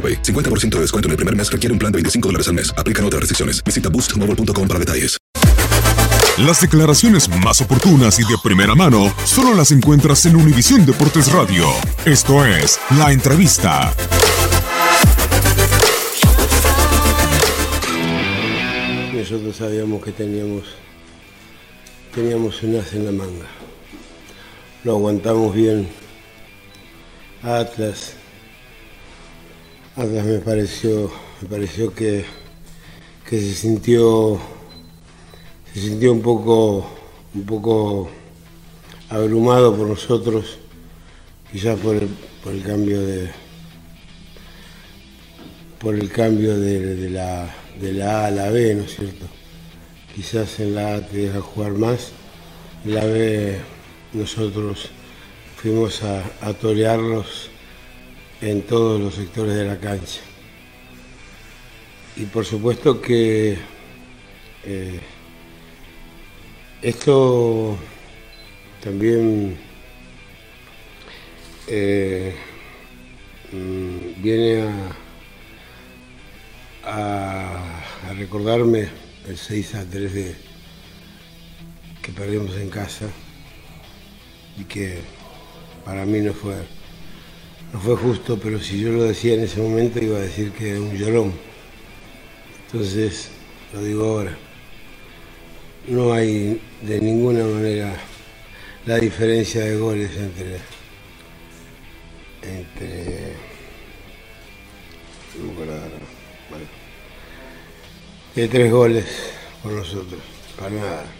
50% de descuento en el primer mes requiere un plan de 25 dólares al mes. Aplican otras restricciones. Visita boostmobile.com para detalles. Las declaraciones más oportunas y de primera mano solo las encuentras en Univisión Deportes Radio. Esto es La Entrevista. Nosotros sabíamos que teníamos, teníamos un as en la manga. Lo aguantamos bien. Atlas, Atlas me pareció, me pareció que, que se sintió se sintió un poco un poco abrumado por nosotros, quizás por el, por el cambio de por el cambio de, la, de la A a la B, ¿no es cierto? Quizás en la A te deja jugar más, en la B nosotros fuimos a, a torearlos en todos los sectores de la cancha. Y por supuesto que eh, esto también eh, mm, viene a, recordarme el 6 a 3 de, que perdimos en casa y que para mí no fue no fue justo, pero si yo lo decía en ese momento iba a decir que era un llorón. Entonces, lo digo ahora. No hay de ninguna manera la diferencia de goles entre entre de tres goles por nosotros, para nada.